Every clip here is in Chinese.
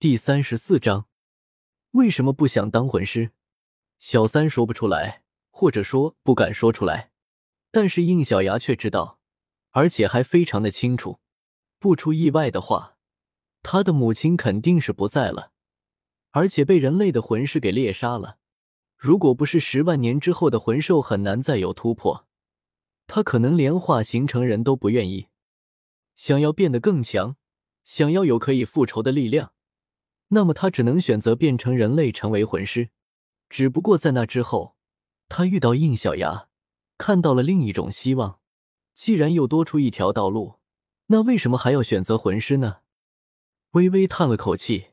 第三十四章，为什么不想当魂师？小三说不出来，或者说不敢说出来。但是应小牙却知道，而且还非常的清楚。不出意外的话，他的母亲肯定是不在了，而且被人类的魂师给猎杀了。如果不是十万年之后的魂兽很难再有突破，他可能连化形成人都不愿意。想要变得更强，想要有可以复仇的力量。那么他只能选择变成人类，成为魂师。只不过在那之后，他遇到应小牙，看到了另一种希望。既然又多出一条道路，那为什么还要选择魂师呢？微微叹了口气，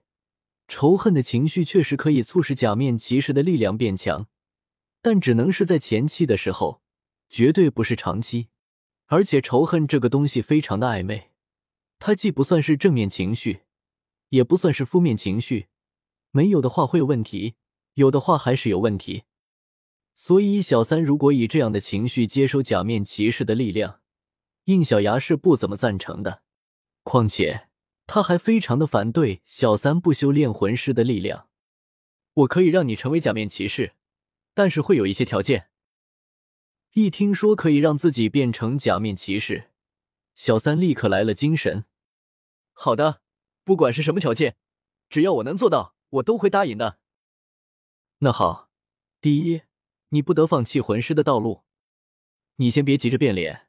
仇恨的情绪确实可以促使假面骑士的力量变强，但只能是在前期的时候，绝对不是长期。而且仇恨这个东西非常的暧昧，它既不算是正面情绪。也不算是负面情绪，没有的话会有问题，有的话还是有问题。所以小三如果以这样的情绪接收假面骑士的力量，应小牙是不怎么赞成的。况且他还非常的反对小三不修炼魂师的力量。我可以让你成为假面骑士，但是会有一些条件。一听说可以让自己变成假面骑士，小三立刻来了精神。好的。不管是什么条件，只要我能做到，我都会答应的。那好，第一，你不得放弃魂师的道路。你先别急着变脸，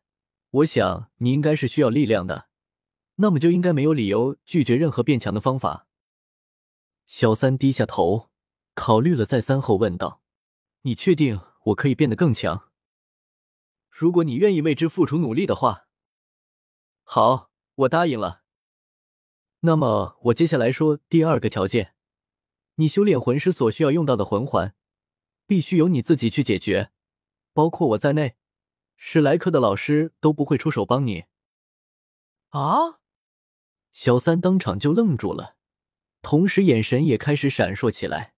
我想你应该是需要力量的，那么就应该没有理由拒绝任何变强的方法。小三低下头，考虑了再三后问道：“你确定我可以变得更强？如果你愿意为之付出努力的话，好，我答应了。”那么我接下来说第二个条件，你修炼魂师所需要用到的魂环，必须由你自己去解决，包括我在内，史莱克的老师都不会出手帮你。啊！小三当场就愣住了，同时眼神也开始闪烁起来。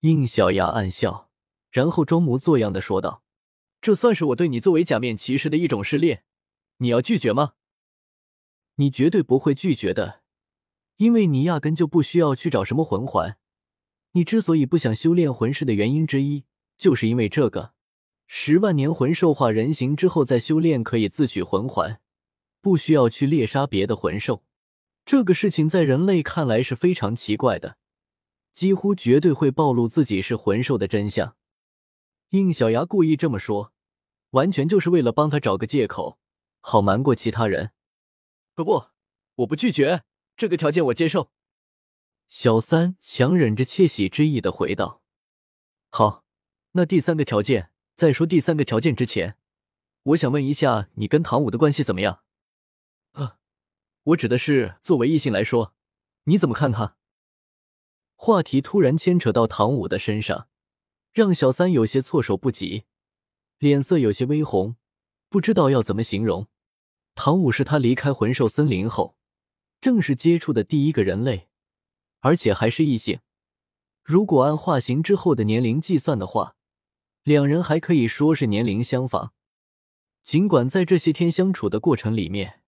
应小牙暗笑，然后装模作样的说道：“这算是我对你作为假面骑士的一种试炼，你要拒绝吗？你绝对不会拒绝的。”因为你压根就不需要去找什么魂环，你之所以不想修炼魂师的原因之一，就是因为这个。十万年魂兽化人形之后再修炼，可以自取魂环，不需要去猎杀别的魂兽。这个事情在人类看来是非常奇怪的，几乎绝对会暴露自己是魂兽的真相。应小牙故意这么说，完全就是为了帮他找个借口，好瞒过其他人。不不，我不拒绝。这个条件我接受。小三强忍着窃喜之意的回道：“好，那第三个条件，在说第三个条件之前，我想问一下，你跟唐武的关系怎么样？啊，我指的是作为异性来说，你怎么看他？”话题突然牵扯到唐武的身上，让小三有些措手不及，脸色有些微红，不知道要怎么形容。唐武是他离开魂兽森林后。正是接触的第一个人类，而且还是异性。如果按化形之后的年龄计算的话，两人还可以说是年龄相仿。尽管在这些天相处的过程里面，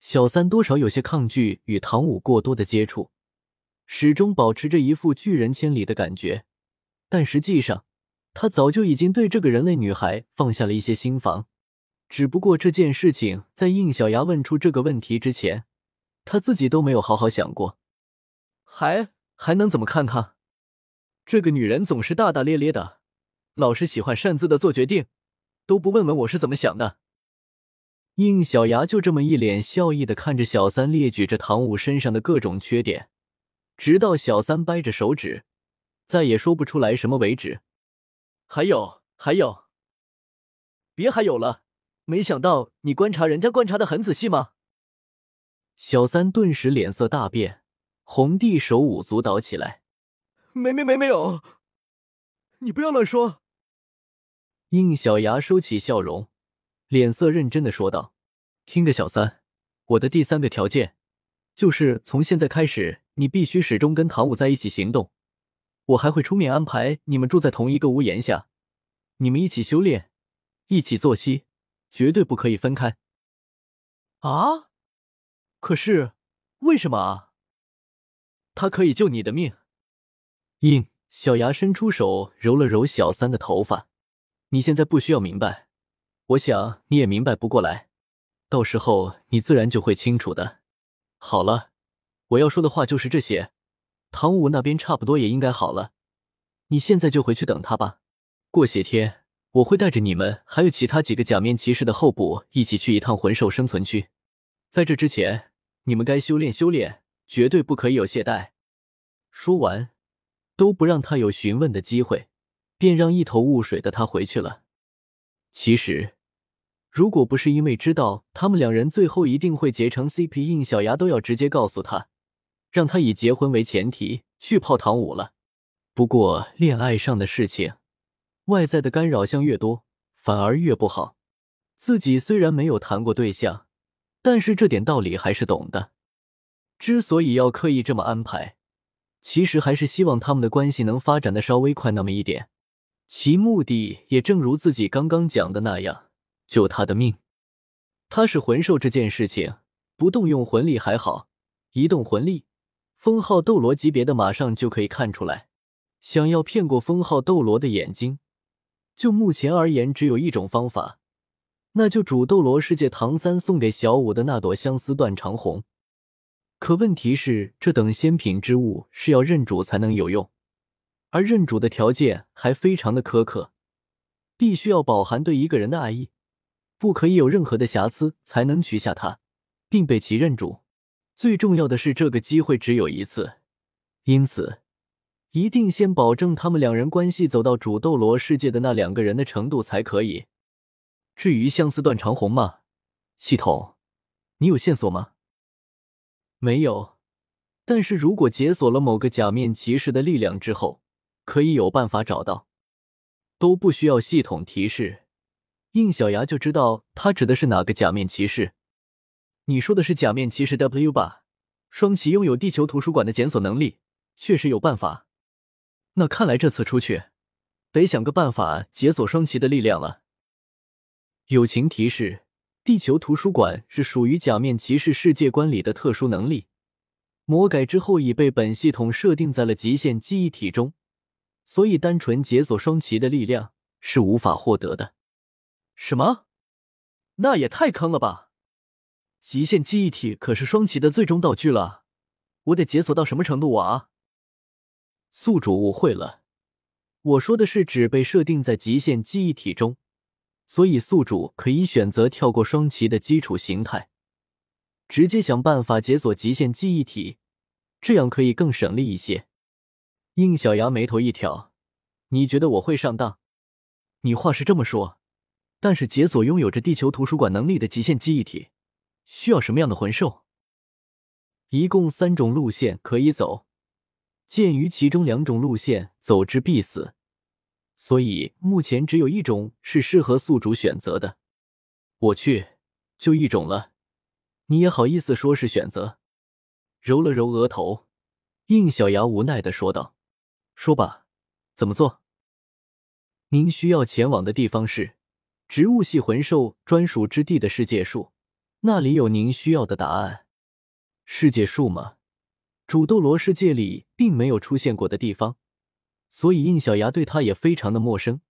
小三多少有些抗拒与唐舞过多的接触，始终保持着一副拒人千里的感觉，但实际上，他早就已经对这个人类女孩放下了一些心防。只不过这件事情在应小牙问出这个问题之前。他自己都没有好好想过，还还能怎么看他？这个女人总是大大咧咧的，老是喜欢擅自的做决定，都不问问我是怎么想的。应小牙就这么一脸笑意的看着小三列举着唐舞身上的各种缺点，直到小三掰着手指，再也说不出来什么为止。还有还有，别还有了！没想到你观察人家观察的很仔细吗？小三顿时脸色大变，红地手舞足蹈起来。没没没没有，你不要乱说。应小牙收起笑容，脸色认真的说道：“听着，小三，我的第三个条件，就是从现在开始，你必须始终跟唐舞在一起行动。我还会出面安排你们住在同一个屋檐下，你们一起修炼，一起作息，绝对不可以分开。”啊！可是，为什么啊？他可以救你的命。应小牙伸出手揉了揉小三的头发，你现在不需要明白，我想你也明白不过来，到时候你自然就会清楚的。好了，我要说的话就是这些。唐武那边差不多也应该好了，你现在就回去等他吧。过些天我会带着你们还有其他几个假面骑士的候补一起去一趟魂兽生存区，在这之前，你们该修炼修炼，绝对不可以有懈怠。说完，都不让他有询问的机会，便让一头雾水的他回去了。其实，如果不是因为知道他们两人最后一定会结成 CP，应小牙都要直接告诉他。让他以结婚为前提去泡唐舞了。不过恋爱上的事情，外在的干扰项越多，反而越不好。自己虽然没有谈过对象，但是这点道理还是懂的。之所以要刻意这么安排，其实还是希望他们的关系能发展的稍微快那么一点。其目的也正如自己刚刚讲的那样，救他的命。他是魂兽这件事情，不动用魂力还好，一动魂力。封号斗罗级别的马上就可以看出来，想要骗过封号斗罗的眼睛，就目前而言只有一种方法，那就主斗罗世界唐三送给小五的那朵相思断肠红。可问题是，这等仙品之物是要认主才能有用，而认主的条件还非常的苛刻，必须要饱含对一个人的爱意，不可以有任何的瑕疵，才能取下他，并被其认主。最重要的是，这个机会只有一次，因此一定先保证他们两人关系走到主斗罗世界的那两个人的程度才可以。至于相思断肠红吗？系统，你有线索吗？没有，但是如果解锁了某个假面骑士的力量之后，可以有办法找到。都不需要系统提示，应小牙就知道他指的是哪个假面骑士。你说的是假面骑士 W 吧？双旗拥有地球图书馆的检索能力，确实有办法。那看来这次出去，得想个办法解锁双旗的力量了。友情提示：地球图书馆是属于假面骑士世界观里的特殊能力，魔改之后已被本系统设定在了极限记忆体中，所以单纯解锁双骑的力量是无法获得的。什么？那也太坑了吧！极限记忆体可是双骑的最终道具了，我得解锁到什么程度啊？宿主误会了，我说的是指被设定在极限记忆体中，所以宿主可以选择跳过双旗的基础形态，直接想办法解锁极限记忆体，这样可以更省力一些。应小牙眉头一挑，你觉得我会上当？你话是这么说，但是解锁拥有着地球图书馆能力的极限记忆体。需要什么样的魂兽？一共三种路线可以走，鉴于其中两种路线走之必死，所以目前只有一种是适合宿主选择的。我去，就一种了，你也好意思说是选择？揉了揉额头，应小牙无奈的说道：“说吧，怎么做？您需要前往的地方是植物系魂兽专属之地的世界树。”那里有您需要的答案。世界树吗？主斗罗世界里并没有出现过的地方，所以印小牙对它也非常的陌生。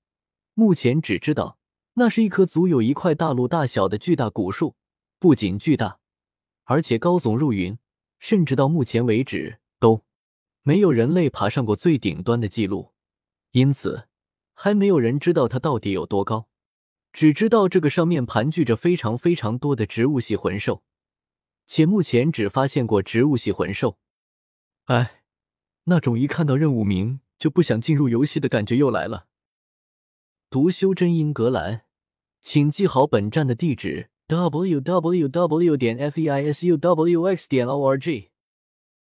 目前只知道那是一棵足有一块大陆大小的巨大古树，不仅巨大，而且高耸入云，甚至到目前为止都没有人类爬上过最顶端的记录，因此还没有人知道它到底有多高。只知道这个上面盘踞着非常非常多的植物系魂兽，且目前只发现过植物系魂兽。哎，那种一看到任务名就不想进入游戏的感觉又来了。读修真英格兰，请记好本站的地址：w w w. 点 f e i s u w x. 点 o r g。